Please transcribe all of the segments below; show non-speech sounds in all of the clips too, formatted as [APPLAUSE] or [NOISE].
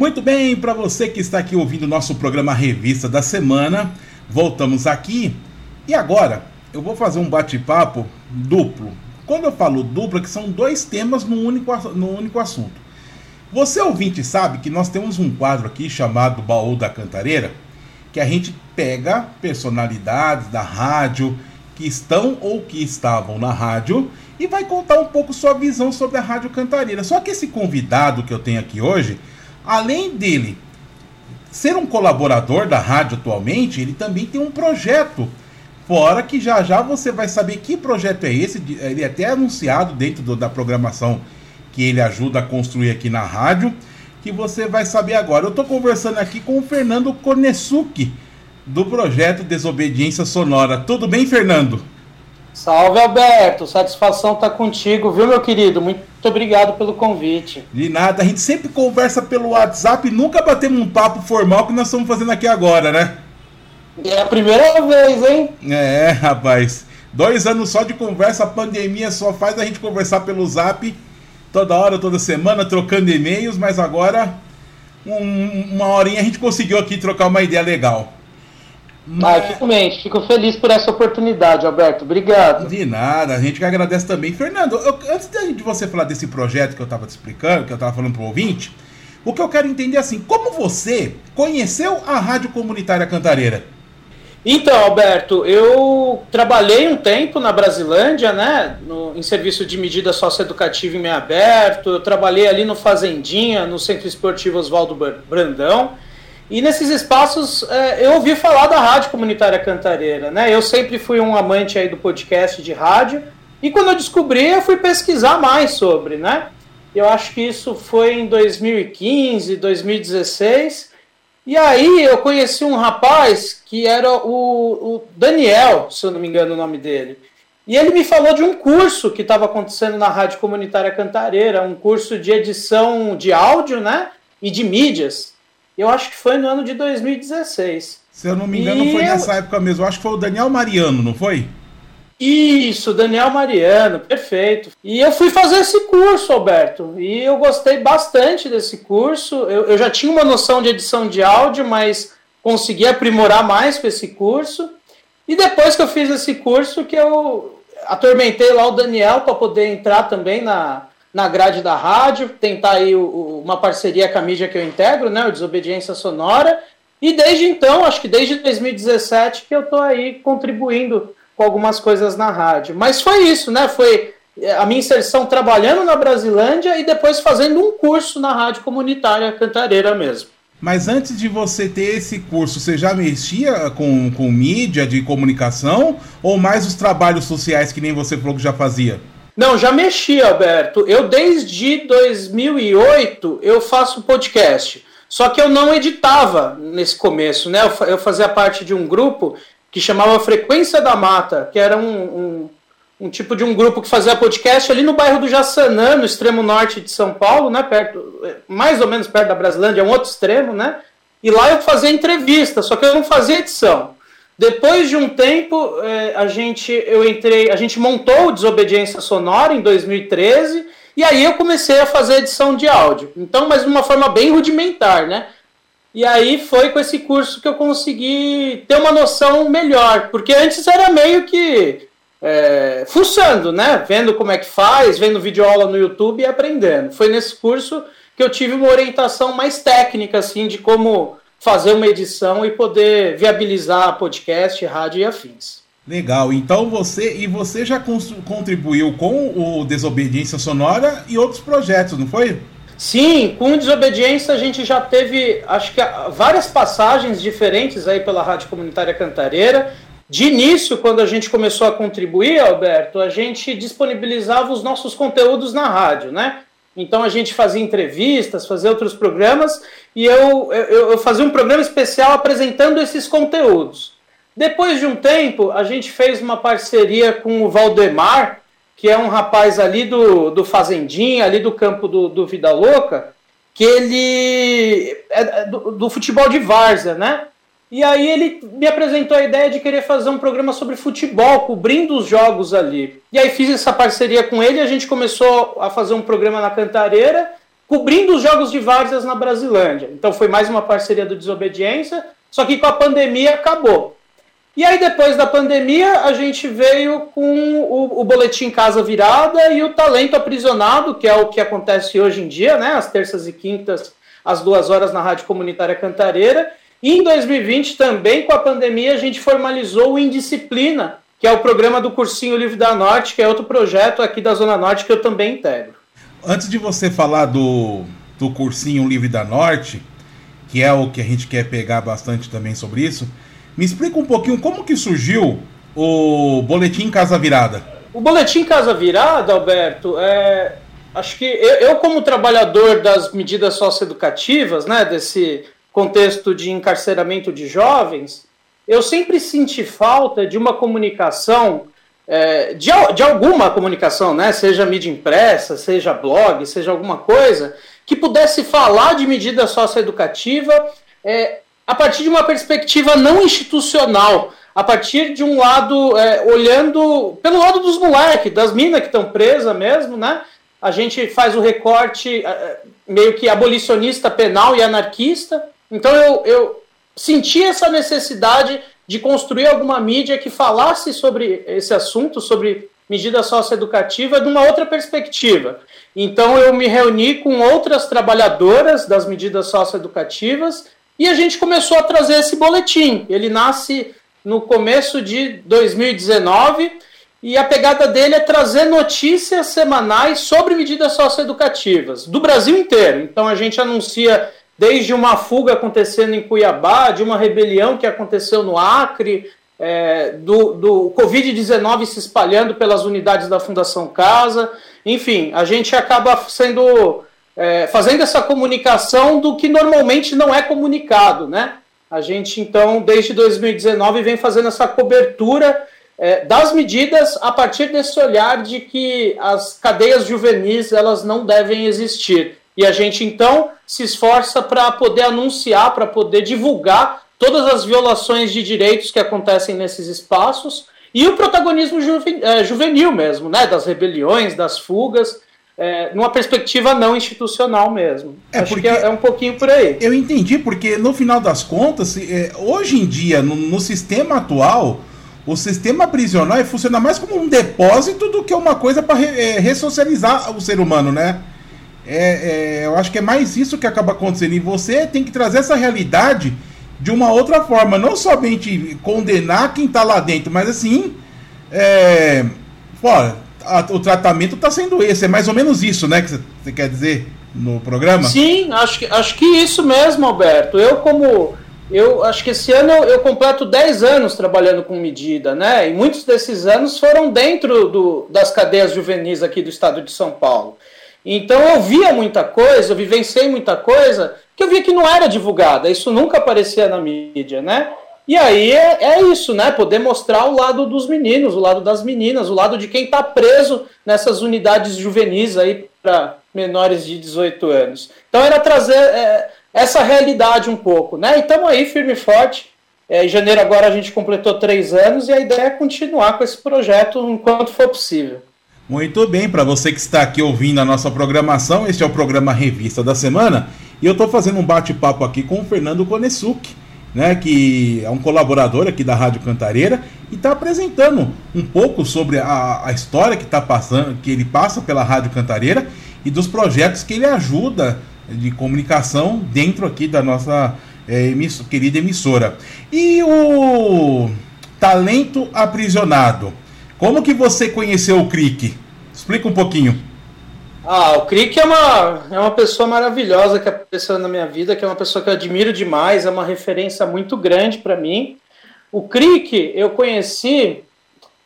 Muito bem, para você que está aqui ouvindo o nosso programa Revista da Semana, voltamos aqui e agora eu vou fazer um bate-papo duplo. Quando eu falo duplo, é que são dois temas no único, no único assunto. Você ouvinte sabe que nós temos um quadro aqui chamado Baú da Cantareira, que a gente pega personalidades da rádio que estão ou que estavam na rádio e vai contar um pouco sua visão sobre a Rádio Cantareira. Só que esse convidado que eu tenho aqui hoje, além dele ser um colaborador da rádio atualmente, ele também tem um projeto. Fora que já já você vai saber que projeto é esse. Ele é até anunciado dentro do, da programação que ele ajuda a construir aqui na rádio. Que você vai saber agora. Eu estou conversando aqui com o Fernando Konesuki, do projeto Desobediência Sonora. Tudo bem, Fernando? Salve Alberto, satisfação estar tá contigo, viu meu querido? Muito obrigado pelo convite. De nada, a gente sempre conversa pelo WhatsApp e nunca batemos um papo formal que nós estamos fazendo aqui agora, né? É a primeira vez, hein? É, rapaz. Dois anos só de conversa, a pandemia só faz a gente conversar pelo zap toda hora, toda semana, trocando e-mails, mas agora um, uma horinha a gente conseguiu aqui trocar uma ideia legal. Magicamente, fico feliz por essa oportunidade, Alberto. Obrigado. De nada, a gente que agradece também. Fernando, eu, antes de você falar desse projeto que eu estava te explicando, que eu estava falando para o ouvinte, o que eu quero entender é assim, como você conheceu a Rádio Comunitária Cantareira? Então, Alberto, eu trabalhei um tempo na Brasilândia, né, no, em serviço de medida socioeducativa em meio aberto, eu trabalhei ali no Fazendinha, no Centro Esportivo Oswaldo Brandão, e nesses espaços é, eu ouvi falar da Rádio Comunitária Cantareira, né? Eu sempre fui um amante aí do podcast de rádio e quando eu descobri eu fui pesquisar mais sobre, né? Eu acho que isso foi em 2015, 2016. E aí eu conheci um rapaz que era o, o Daniel, se eu não me engano o nome dele. E ele me falou de um curso que estava acontecendo na Rádio Comunitária Cantareira, um curso de edição de áudio, né? E de mídias. Eu acho que foi no ano de 2016. Se eu não me engano, e foi eu... nessa época mesmo. Eu acho que foi o Daniel Mariano, não foi? Isso, Daniel Mariano, perfeito. E eu fui fazer esse curso, Alberto, e eu gostei bastante desse curso. Eu, eu já tinha uma noção de edição de áudio, mas consegui aprimorar mais com esse curso. E depois que eu fiz esse curso, que eu atormentei lá o Daniel para poder entrar também na, na grade da rádio, tentar aí o, o, uma parceria com a mídia que eu integro, né, o Desobediência Sonora, e desde então, acho que desde 2017 que eu estou aí contribuindo com algumas coisas na rádio. Mas foi isso, né, foi a minha inserção trabalhando na Brasilândia e depois fazendo um curso na rádio comunitária Cantareira mesmo. Mas antes de você ter esse curso, você já mexia com, com mídia de comunicação ou mais os trabalhos sociais que nem você falou que já fazia? Não, já mexi, Alberto. Eu desde 2008 eu faço podcast. Só que eu não editava nesse começo, né? Eu fazia parte de um grupo que chamava Frequência da Mata, que era um, um, um tipo de um grupo que fazia podcast ali no bairro do Jaçanã, no extremo norte de São Paulo, né? Perto, mais ou menos perto da Brasilândia, é um outro extremo, né? E lá eu fazia entrevista, só que eu não fazia edição. Depois de um tempo, é, a gente, eu entrei, a gente montou o Desobediência Sonora em 2013 e aí eu comecei a fazer edição de áudio. Então, mas de uma forma bem rudimentar, né? E aí foi com esse curso que eu consegui ter uma noção melhor, porque antes era meio que é, fuçando, né? Vendo como é que faz, vendo videoaula no YouTube e aprendendo. Foi nesse curso que eu tive uma orientação mais técnica, assim, de como fazer uma edição e poder viabilizar podcast, rádio e afins. Legal. Então você e você já contribuiu com o Desobediência Sonora e outros projetos, não foi? Sim, com Desobediência a gente já teve, acho que várias passagens diferentes aí pela Rádio Comunitária Cantareira. De início, quando a gente começou a contribuir, Alberto, a gente disponibilizava os nossos conteúdos na rádio, né? Então a gente fazia entrevistas, fazia outros programas e eu, eu, eu, fazia um programa especial apresentando esses conteúdos. Depois de um tempo, a gente fez uma parceria com o Valdemar, que é um rapaz ali do, do Fazendinha, ali do campo do, do Vida Louca, que ele é do, do futebol de várzea, né? E aí ele me apresentou a ideia de querer fazer um programa sobre futebol, cobrindo os jogos ali. E aí fiz essa parceria com ele, a gente começou a fazer um programa na Cantareira, cobrindo os jogos de várzeas na Brasilândia. Então foi mais uma parceria do Desobediência, só que com a pandemia acabou. E aí, depois da pandemia, a gente veio com o, o, Boletim Casa Virada e o Talento Aprisionado, que é o que acontece hoje em dia, né? Às terças e quintas, às duas horas na Rádio Comunitária Cantareira. E em 2020, também com a pandemia, a gente formalizou o Indisciplina, que é o programa do Cursinho Livre da Norte, que é outro projeto aqui da Zona Norte que eu também integro. Antes de você falar do, do Cursinho Livre da Norte, que é o que a gente quer pegar bastante também sobre isso, me explica um pouquinho como que surgiu o Boletim Casa Virada. O Boletim Casa Virada, Alberto, é, acho que eu, eu, como trabalhador das medidas socioeducativas, né, desse contexto de encarceramento de jovens, eu sempre senti falta de uma comunicação, é, de, de alguma comunicação, né, seja mídia impressa, seja blog, seja alguma coisa, que pudesse falar de medida socioeducativa é, a partir de uma perspectiva não institucional, a partir de um lado, é, olhando pelo lado dos moleques, das minas que estão presas mesmo, né? A gente faz o recorte é, meio que abolicionista penal e anarquista. Então eu, eu senti essa necessidade de construir alguma mídia que falasse sobre esse assunto, sobre medida socioeducativa, de uma outra perspectiva. Então eu me reuni com outras trabalhadoras das medidas socioeducativas e a gente começou a trazer esse boletim. Ele nasce no começo de 2019 e a pegada dele é trazer notícias semanais sobre medidas socioeducativas do Brasil inteiro. Então a gente anuncia desde uma fuga acontecendo em Cuiabá, de uma rebelião que aconteceu no Acre, é, do, do Covid-19 se espalhando pelas unidades da Fundação Casa. Enfim, a gente acaba sendo é, fazendo essa comunicação do que normalmente não é comunicado, né? A gente, então, desde 2019, vem fazendo essa cobertura é, das medidas a partir desse olhar de que as cadeias juvenis elas não devem existir. E a gente, então, se esforça para poder anunciar, para poder divulgar todas as violações de direitos que acontecem nesses espaços e o protagonismo é, juvenil mesmo, né? Das rebeliões, das fugas é, numa perspectiva não institucional mesmo. É Acho que é, é, um pouquinho por aí. Eu entendi, porque no final das contas, é, hoje em dia, no, no, sistema atual, o sistema prisional funciona mais como um depósito do que uma coisa para re, ressocializar o ser humano, né? É, é, eu acho que é mais isso que acaba acontecendo. E você tem que trazer essa realidade de uma outra forma, não somente condenar quem está lá dentro, mas assim, é, fora a, o tratamento está sendo esse. É mais ou menos isso, né? Que você quer dizer no programa? Sim, acho que, acho que isso mesmo, Alberto. Eu, como. Eu acho que esse ano eu, eu completo 10 anos trabalhando com medida, né? E muitos desses anos foram dentro do, das cadeias juvenis aqui do estado de São Paulo. Então eu via muita coisa, eu vivenciei muita coisa que eu via que não era divulgada, isso nunca aparecia na mídia, né? E aí é, é, isso, né? Poder mostrar o lado dos meninos, o lado das meninas, o lado de quem está preso nessas unidades juvenis aí para menores de 18 anos. Então era trazer é, essa realidade um pouco, né? E estamos aí firme e forte. É, em janeiro agora a gente completou três anos e a ideia é continuar com esse projeto enquanto for possível. Muito bem, para você que está aqui ouvindo a nossa programação, este é o programa Revista da Semana e eu estou fazendo um bate-papo aqui com o Fernando Konesuki né, que é um colaborador aqui da Rádio Cantareira e está apresentando um pouco sobre a, a história que está passando, que ele passa pela Rádio Cantareira e dos projetos que ele ajuda de comunicação dentro aqui da nossa é, querida emissora. E o talento aprisionado. Como que você conheceu o Crick? Explica um pouquinho. Ah, o Crick é uma, é uma pessoa maravilhosa que apareceu na minha vida, que é uma pessoa que eu admiro demais, é uma referência muito grande para mim. O Crick eu conheci,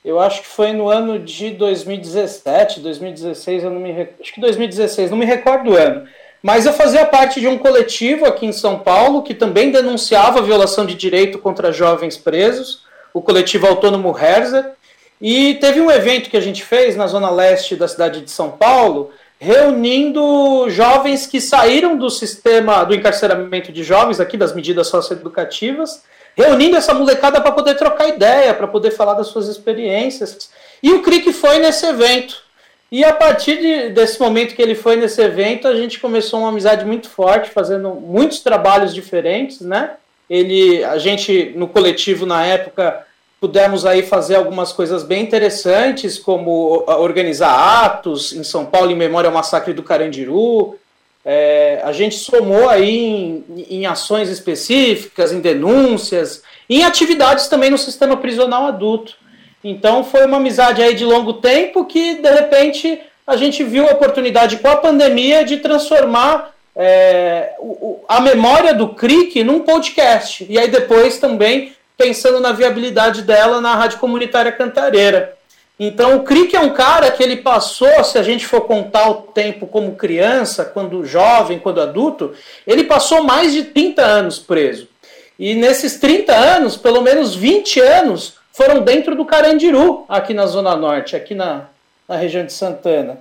eu acho que foi no ano de 2017, 2016, eu não me acho que 2016, não me recordo o ano. Mas eu fazia parte de um coletivo aqui em São Paulo que também denunciava violação de direito contra jovens presos, o coletivo autônomo Herzer. E teve um evento que a gente fez na zona leste da cidade de São Paulo, reunindo jovens que saíram do sistema do encarceramento de jovens, aqui das medidas socioeducativas, reunindo essa molecada para poder trocar ideia, para poder falar das suas experiências. E o CRIC foi nesse evento. E a partir de, desse momento que ele foi nesse evento, a gente começou uma amizade muito forte, fazendo muitos trabalhos diferentes, né? Ele, a gente no coletivo na época pudemos aí fazer algumas coisas bem interessantes, como organizar atos em São Paulo em memória ao massacre do Carandiru. É, a gente somou aí em, em, ações específicas, em denúncias, em atividades também no sistema prisional adulto. Então foi uma amizade aí de longo tempo que de repente a gente viu a oportunidade com a pandemia de transformar é, o, a memória do CRIC num podcast. E aí depois também pensando na viabilidade dela na Rádio Comunitária Cantareira. Então, o Crick é um cara que ele passou, se a gente for contar o tempo como criança, quando jovem, quando adulto, ele passou mais de 30 anos preso. E nesses 30 anos, pelo menos 20 anos foram dentro do Carandiru, aqui na Zona Norte, aqui na, na região de Santana.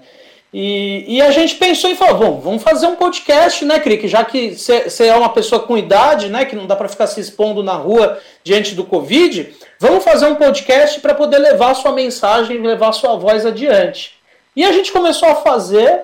E, e, a gente pensou e falou, vamos, vamos fazer um podcast, né, Crick? Já que você é uma pessoa com idade, né, que não dá para ficar se expondo na rua diante do Covid, vamos fazer um podcast para poder levar sua mensagem, levar sua voz adiante. E a gente começou a fazer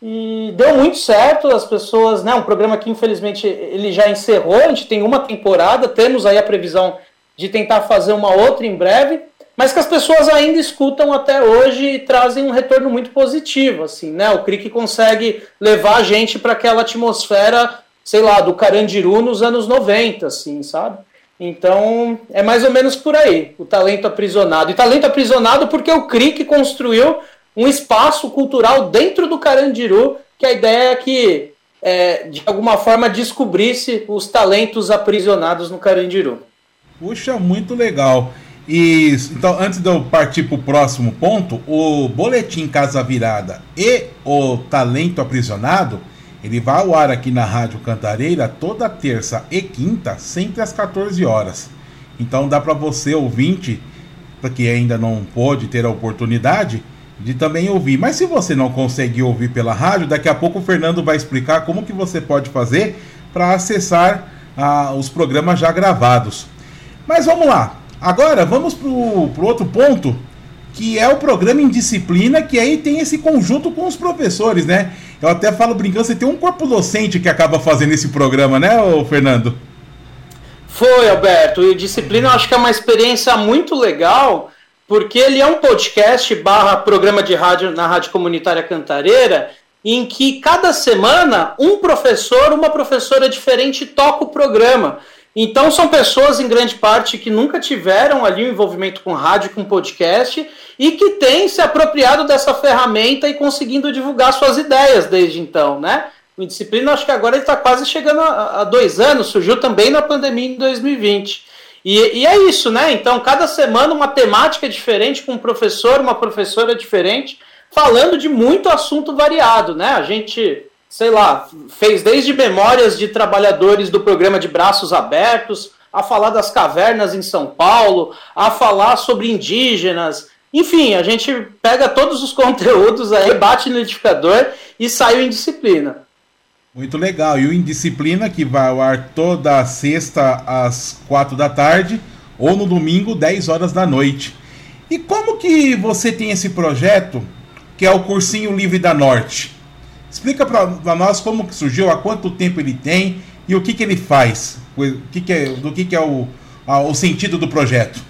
e deu muito certo. As pessoas, né, um programa que infelizmente ele já encerrou. A gente tem uma temporada, temos aí a previsão de tentar fazer uma outra em breve mas que as pessoas ainda escutam até hoje e trazem um retorno muito positivo, assim, né? O Crick consegue levar a gente para aquela atmosfera, sei lá, do Carandiru nos anos 90, assim, sabe? Então, é mais ou menos por aí, o talento aprisionado. E talento aprisionado porque o Crick construiu um espaço cultural dentro do Carandiru, que a ideia é que, é, de alguma forma, descobrisse os talentos aprisionados no Carandiru. Puxa, muito legal. Então, antes de eu partir para o próximo ponto, o Boletim Casa Virada e o Talento Aprisionado, ele vai ao ar aqui na Rádio Cantareira toda terça e quinta, sempre às 14 horas. Então dá para você, ouvinte, que ainda não pôde ter a oportunidade, de também ouvir. Mas se você não conseguir ouvir pela rádio, daqui a pouco o Fernando vai explicar como que você pode fazer para acessar ah, os programas já gravados. Mas vamos lá. Agora, vamos para o outro ponto, que é o programa em disciplina, que aí tem esse conjunto com os professores, né? Eu até falo brincando, você tem um corpo docente que acaba fazendo esse programa, né, Fernando? Foi, Alberto. E disciplina eu acho que é uma experiência muito legal, porque ele é um podcast barra programa de rádio na Rádio Comunitária Cantareira, em que cada semana um professor, uma professora diferente toca o programa. Então são pessoas em grande parte que nunca tiveram ali um envolvimento com rádio, com podcast e que têm se apropriado dessa ferramenta e conseguindo divulgar suas ideias desde então, né? O Indisciplina, acho que agora está quase chegando a, a, dois anos, surgiu também na pandemia em 2020. E, e, é isso, né? Então, cada semana uma temática diferente, com um professor, uma professora diferente, falando de muito assunto variado, né? A gente sei lá, fez desde memórias de trabalhadores do programa de Braços Abertos, a falar das cavernas em São Paulo, a falar sobre indígenas. Enfim, a gente pega todos os [LAUGHS] conteúdos aí, bate no identificador e saiu em disciplina. Muito legal. E o Indisciplina, que vai ao ar toda sexta às quatro da tarde ou no domingo, 10 horas da noite. E como que você tem esse projeto, que é o Cursinho Livre da Norte? Explica para nós como surgiu, há quanto tempo ele tem e o que, que ele faz, o que, que é, do que, que é o, a, o sentido do projeto.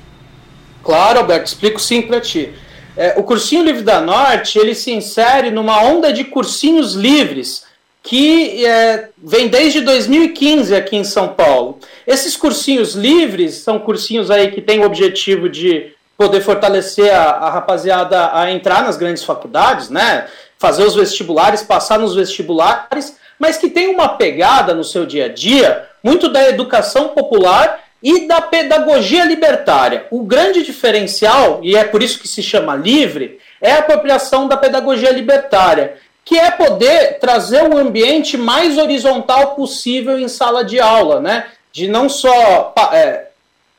Claro, Alberto, explico sim para ti. É, o Cursinho Livre da Norte ele se insere numa onda de cursinhos livres que é, vem desde 2015 aqui em São Paulo. Esses cursinhos livres são cursinhos aí que têm o objetivo de poder fortalecer a, a rapaziada a entrar nas grandes faculdades, né? Fazer os vestibulares, passar nos vestibulares, mas que tem uma pegada no seu dia a dia muito da educação popular e da pedagogia libertária. O grande diferencial, e é por isso que se chama livre, é a apropriação da pedagogia libertária, que é poder trazer um ambiente mais horizontal possível em sala de aula, né? De não só é,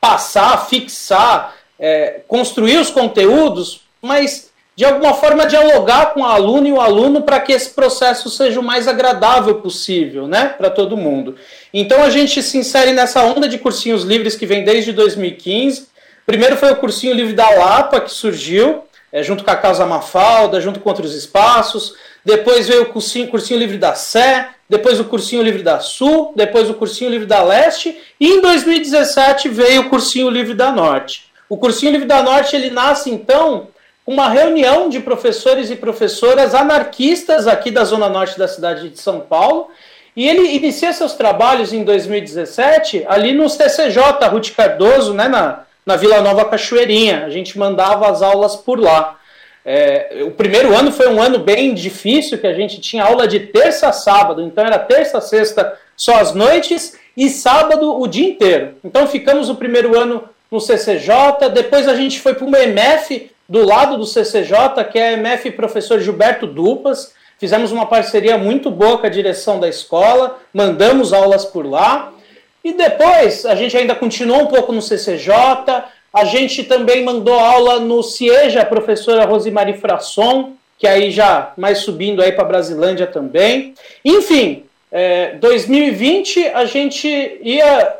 passar, fixar, é, construir os conteúdos, mas de alguma forma dialogar com o aluno e o aluno para que esse processo seja o mais agradável possível, né, para todo mundo. Então a gente se insere nessa onda de cursinhos livres que vem desde 2015. Primeiro foi o cursinho livre da Lapa que surgiu, é, junto com a Casa Mafalda, junto com outros espaços. Depois veio o cursinho, cursinho livre da Sé, depois o cursinho livre da Sul, depois o cursinho livre da Leste, e em 2017 veio o cursinho livre da Norte. O cursinho livre da Norte ele nasce então uma reunião de professores e professoras anarquistas aqui da zona norte da cidade de São Paulo, e ele inicia seus trabalhos em 2017 ali no CCJ Ruth Cardoso, né, na, na Vila Nova Cachoeirinha. A gente mandava as aulas por lá. É, o primeiro ano foi um ano bem difícil, que a gente tinha aula de terça a sábado, então era terça sexta só as noites e sábado o dia inteiro. Então ficamos o primeiro ano no CCJ, depois a gente foi para uma MF do lado do CCJ, que é a MF Professor Gilberto Dupas. Fizemos uma parceria muito boa com a direção da escola, mandamos aulas por lá. E depois a gente ainda continuou um pouco no CCJ, a gente também mandou aula no CIEJA, a professora Rosemary Frasson, que aí já mais subindo aí para Brasilândia também. Enfim, é, 2020 a gente ia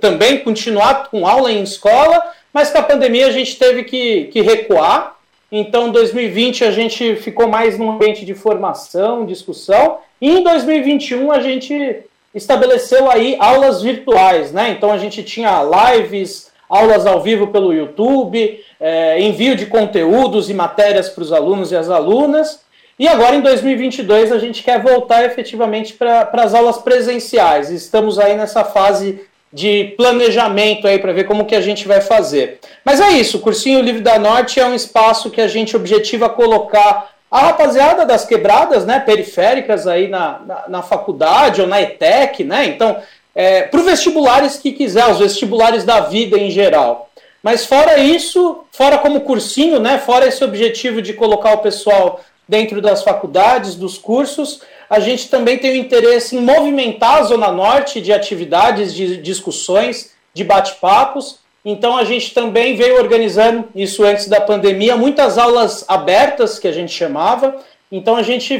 também continuar com aula em escola, mas com a pandemia a gente teve que, que recuar. Então, 2020 a gente ficou mais num ambiente de formação, discussão, e em 2021 a gente estabeleceu aí aulas virtuais, né? Então a gente tinha lives, aulas ao vivo pelo YouTube, é, envio de conteúdos e matérias para os alunos e as alunas. E agora, em 2022, a gente quer voltar efetivamente para as aulas presenciais. Estamos aí nessa fase de planejamento aí para ver como que a gente vai fazer. Mas é isso, o Cursinho Livre da Norte é um espaço que a gente objetiva colocar a rapaziada das quebradas, né, periféricas aí na, na, na faculdade ou na ETEC, né, então é, para os vestibulares que quiser, os vestibulares da vida em geral. Mas fora isso, fora como cursinho, né, fora esse objetivo de colocar o pessoal dentro das faculdades, dos cursos, a gente também tem o interesse em movimentar a Zona Norte de atividades, de discussões, de bate-papos. Então a gente também veio organizando isso antes da pandemia, muitas aulas abertas que a gente chamava. Então a gente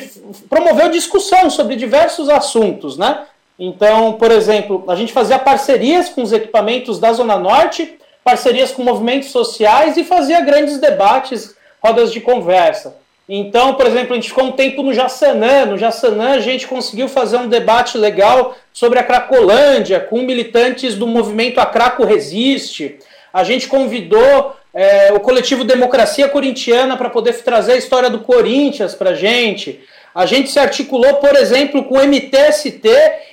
promoveu discussão sobre diversos assuntos, né? Então, por exemplo, a gente fazia parcerias com os equipamentos da Zona Norte, parcerias com movimentos sociais e fazia grandes debates, rodas de conversa. Então, por exemplo, a gente ficou um tempo no Jaçanã. No Jaçanã, a gente conseguiu fazer um debate legal sobre a Cracolândia, com militantes do movimento A Craco Resiste. A gente convidou é, o coletivo Democracia Corintiana para poder trazer a história do Corinthians para a gente. A gente se articulou, por exemplo, com o MTST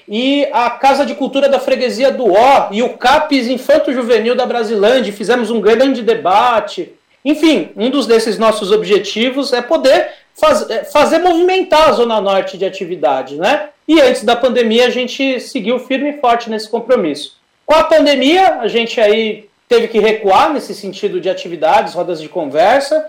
e a Casa de Cultura da Freguesia do Ó e o CAPES Infanto Juvenil da Brasilândia. Fizemos um grande debate. Enfim, um dos desses nossos objetivos é poder faz, é, fazer movimentar a Zona Norte de atividade, né? E antes da pandemia a gente seguiu firme e forte nesse compromisso. Com a pandemia, a gente aí teve que recuar nesse sentido de atividades, rodas de conversa,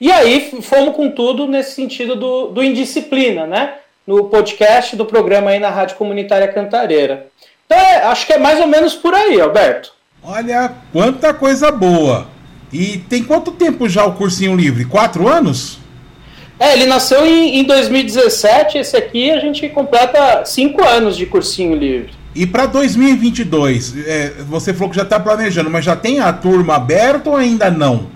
e aí fomos com tudo nesse sentido do, do Indisciplina, né? No podcast do programa aí na Rádio Comunitária Cantareira. Então, é, acho que é mais ou menos por aí, Alberto. Olha, quanta coisa boa! E tem quanto tempo já o cursinho livre? Quatro anos? É, ele nasceu em, em 2017. Esse aqui a gente completa cinco anos de cursinho livre. E para 2022, é, você falou que já está planejando, mas já tem a turma aberta ou ainda não?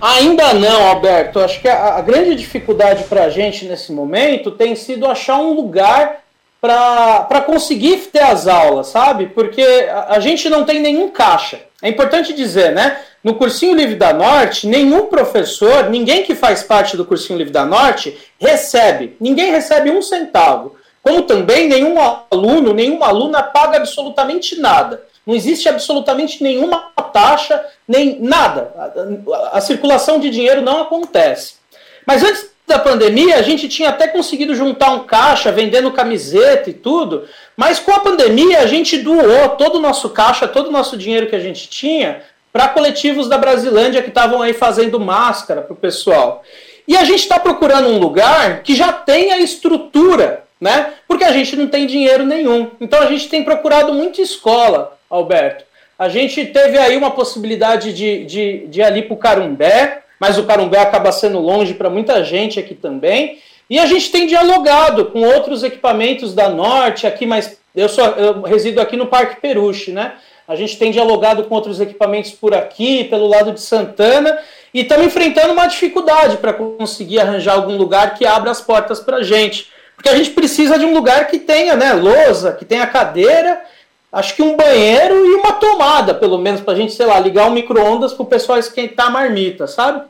Ainda não, Alberto. Acho que a, a grande dificuldade para a gente nesse momento tem sido achar um lugar para conseguir ter as aulas, sabe? Porque a, a gente não tem nenhum caixa. É importante dizer, né? No Cursinho Livre da Norte, nenhum professor, ninguém que faz parte do Cursinho Livre da Norte recebe. Ninguém recebe um centavo. Como também nenhum aluno, nenhuma aluna paga absolutamente nada. Não existe absolutamente nenhuma taxa, nem nada. A, a, circulação de dinheiro não acontece. Mas antes da pandemia, a gente tinha até conseguido juntar um caixa vendendo camiseta e tudo, mas com a pandemia a gente doou todo o nosso caixa, todo o nosso dinheiro que a gente tinha para coletivos da Brasilândia que estavam aí fazendo máscara para o pessoal. E a gente está procurando um lugar que já tenha estrutura, né? Porque a gente não tem dinheiro nenhum. Então a gente tem procurado muita escola, Alberto. A gente teve aí uma possibilidade de, de, de ir ali para o Carumbé, mas o Carumbé acaba sendo longe para muita gente aqui também. E a gente tem dialogado com outros equipamentos da Norte, aqui mais. Eu, sou, eu resido aqui no Parque Peruche, né? A gente tem dialogado com outros equipamentos por aqui, pelo lado de Santana, E estamos enfrentando uma dificuldade para conseguir arranjar algum lugar que abra as portas para a gente. Porque a gente precisa de um lugar que tenha né, lousa, que tenha cadeira, acho que um banheiro e uma tomada, pelo menos, para a gente, sei lá, ligar um micro-ondas para o pessoal esquentar a marmita, sabe?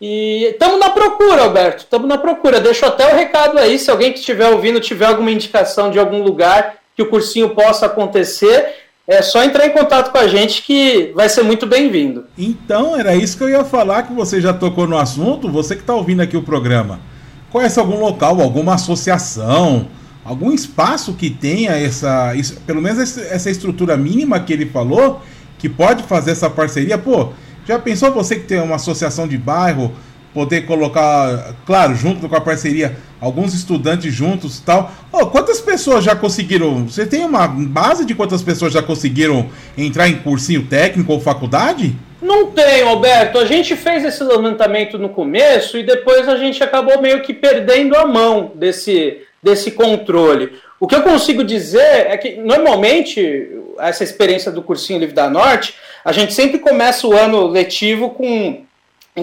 E estamos na procura, Alberto, estamos na procura. Deixo até o recado aí, se alguém que estiver ouvindo tiver alguma indicação de algum lugar que o cursinho possa acontecer, é só entrar em contato com a gente que vai ser muito bem-vindo. Então, era isso que eu ia falar, que você já tocou no assunto, você que está ouvindo aqui o programa. Conhece algum local, alguma associação, algum espaço que tenha essa, pelo menos essa estrutura mínima que ele falou, que pode fazer essa parceria? Pô, já pensou você que tem uma associação de bairro, poder colocar, claro, junto com a parceria, alguns estudantes juntos e tal. Oh, quantas pessoas já conseguiram? Você tem uma base de quantas pessoas já conseguiram entrar em cursinho técnico ou faculdade? Não tenho, Alberto. A gente fez esse levantamento no começo e depois a gente acabou meio que perdendo a mão desse, desse controle. O que eu consigo dizer é que, normalmente, essa experiência do Cursinho Livre da Norte, a gente sempre começa o ano letivo com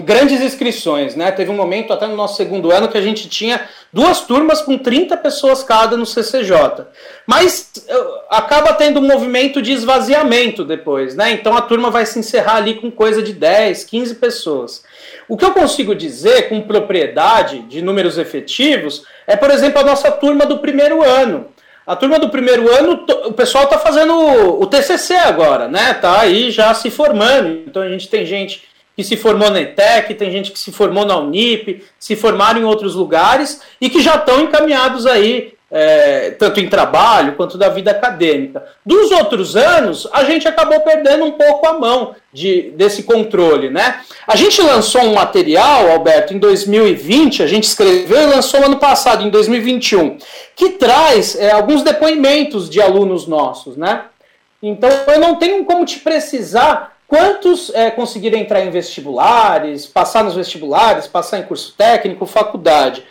grandes inscrições, né? Teve um momento até no nosso segundo ano que a gente tinha duas turmas com 30 pessoas cada no CCJ. Mas uh, acaba tendo um movimento de esvaziamento depois, né? Então a turma vai se encerrar ali com coisa de 10, 15 pessoas. O que eu consigo dizer com propriedade de números efetivos é, por exemplo, a nossa turma do primeiro ano. A turma do primeiro ano, o pessoal está fazendo o TCC agora, né? Tá aí já se formando. Então a gente tem gente que se formou na ETEC, tem gente que se formou na Unip, se formaram em outros lugares e que já estão encaminhados aí é, tanto em trabalho quanto da vida acadêmica. Dos outros anos, a gente acabou perdendo um pouco a mão de, desse controle. Né? A gente lançou um material, Alberto, em 2020, a gente escreveu e lançou ano passado, em 2021, que traz é, alguns depoimentos de alunos nossos. Né? Então, eu não tenho como te precisar quantos é, conseguiram entrar em vestibulares, passar nos vestibulares, passar em curso técnico, faculdade.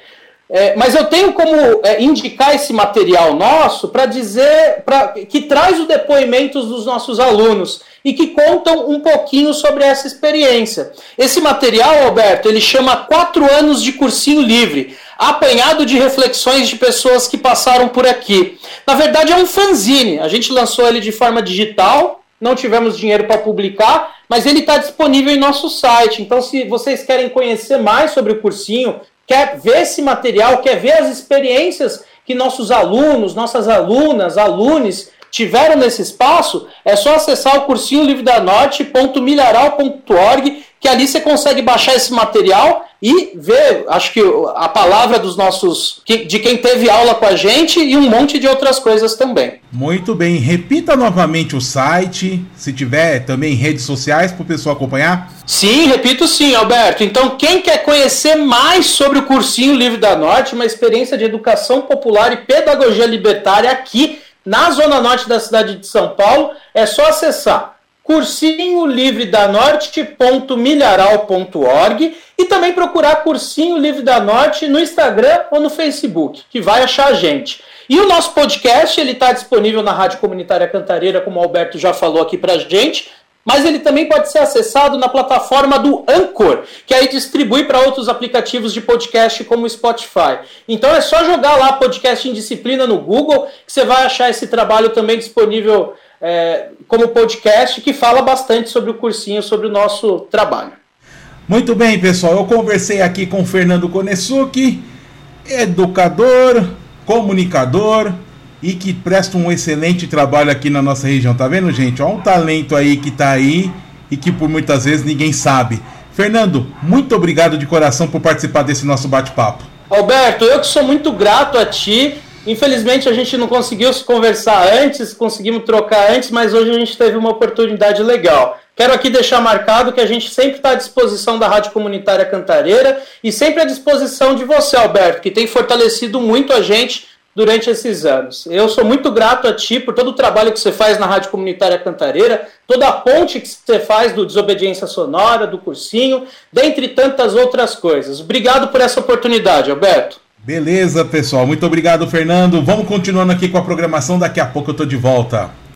É, mas eu tenho como é, indicar esse material nosso para dizer pra, que traz os depoimentos dos nossos alunos e que contam um pouquinho sobre essa experiência. Esse material, Alberto, ele chama Quatro Anos de Cursinho Livre, apanhado de reflexões de pessoas que passaram por aqui. Na verdade, é um fanzine. A gente lançou ele de forma digital, não tivemos dinheiro para publicar, mas ele está disponível em nosso site. Então, se vocês querem conhecer mais sobre o cursinho, quer ver esse material, quer ver as experiências que nossos alunos, nossas alunas, alunos tiveram nesse espaço, é só acessar o cursinho livre da norte.milharal.org, que ali você consegue baixar esse material e ver, acho que a palavra dos nossos, de quem teve aula com a gente e um monte de outras coisas também. Muito bem, repita novamente o site, se tiver também redes sociais para o pessoal acompanhar. Sim, repito sim, Alberto. Então, quem quer conhecer mais sobre o Cursinho Livre da Norte, uma experiência de educação popular e pedagogia libertária aqui na Zona Norte da cidade de São Paulo, é só acessar cursinho livre da norte.milharal.org e também procurar Cursinho Livre da Norte no Instagram ou no Facebook, que vai achar a gente. E o nosso podcast ele está disponível na Rádio Comunitária Cantareira, como o Alberto já falou aqui para a gente, mas ele também pode ser acessado na plataforma do Anchor, que aí distribui para outros aplicativos de podcast como o Spotify. Então é só jogar lá podcast em disciplina no Google, que você vai achar esse trabalho também disponível é, como podcast, que fala bastante sobre o cursinho, sobre o nosso trabalho. Muito bem, pessoal. Eu conversei aqui com o Fernando Konesuki, educador, comunicador, e que presta um excelente trabalho aqui na nossa região. Tá vendo, gente? Olha um talento aí que tá aí e que por muitas vezes ninguém sabe. Fernando, muito obrigado de coração por participar desse nosso bate-papo. Alberto, eu que sou muito grato a ti. Infelizmente a gente não conseguiu se conversar antes, conseguimos trocar antes, mas hoje a gente teve uma oportunidade legal. Quero aqui deixar marcado que a gente sempre está à disposição da Rádio Comunitária Cantareira e sempre à disposição de você, Alberto, que tem fortalecido muito a gente durante esses anos. Eu sou muito grato a ti por todo o trabalho que você faz na Rádio Comunitária Cantareira, toda a ponte que você faz do Desobediência Sonora, do Cursinho, dentre tantas outras coisas. Obrigado por essa oportunidade, Alberto. Beleza, pessoal. Muito obrigado, Fernando. Vamos continuando aqui com a programação. Daqui a pouco eu tô de volta.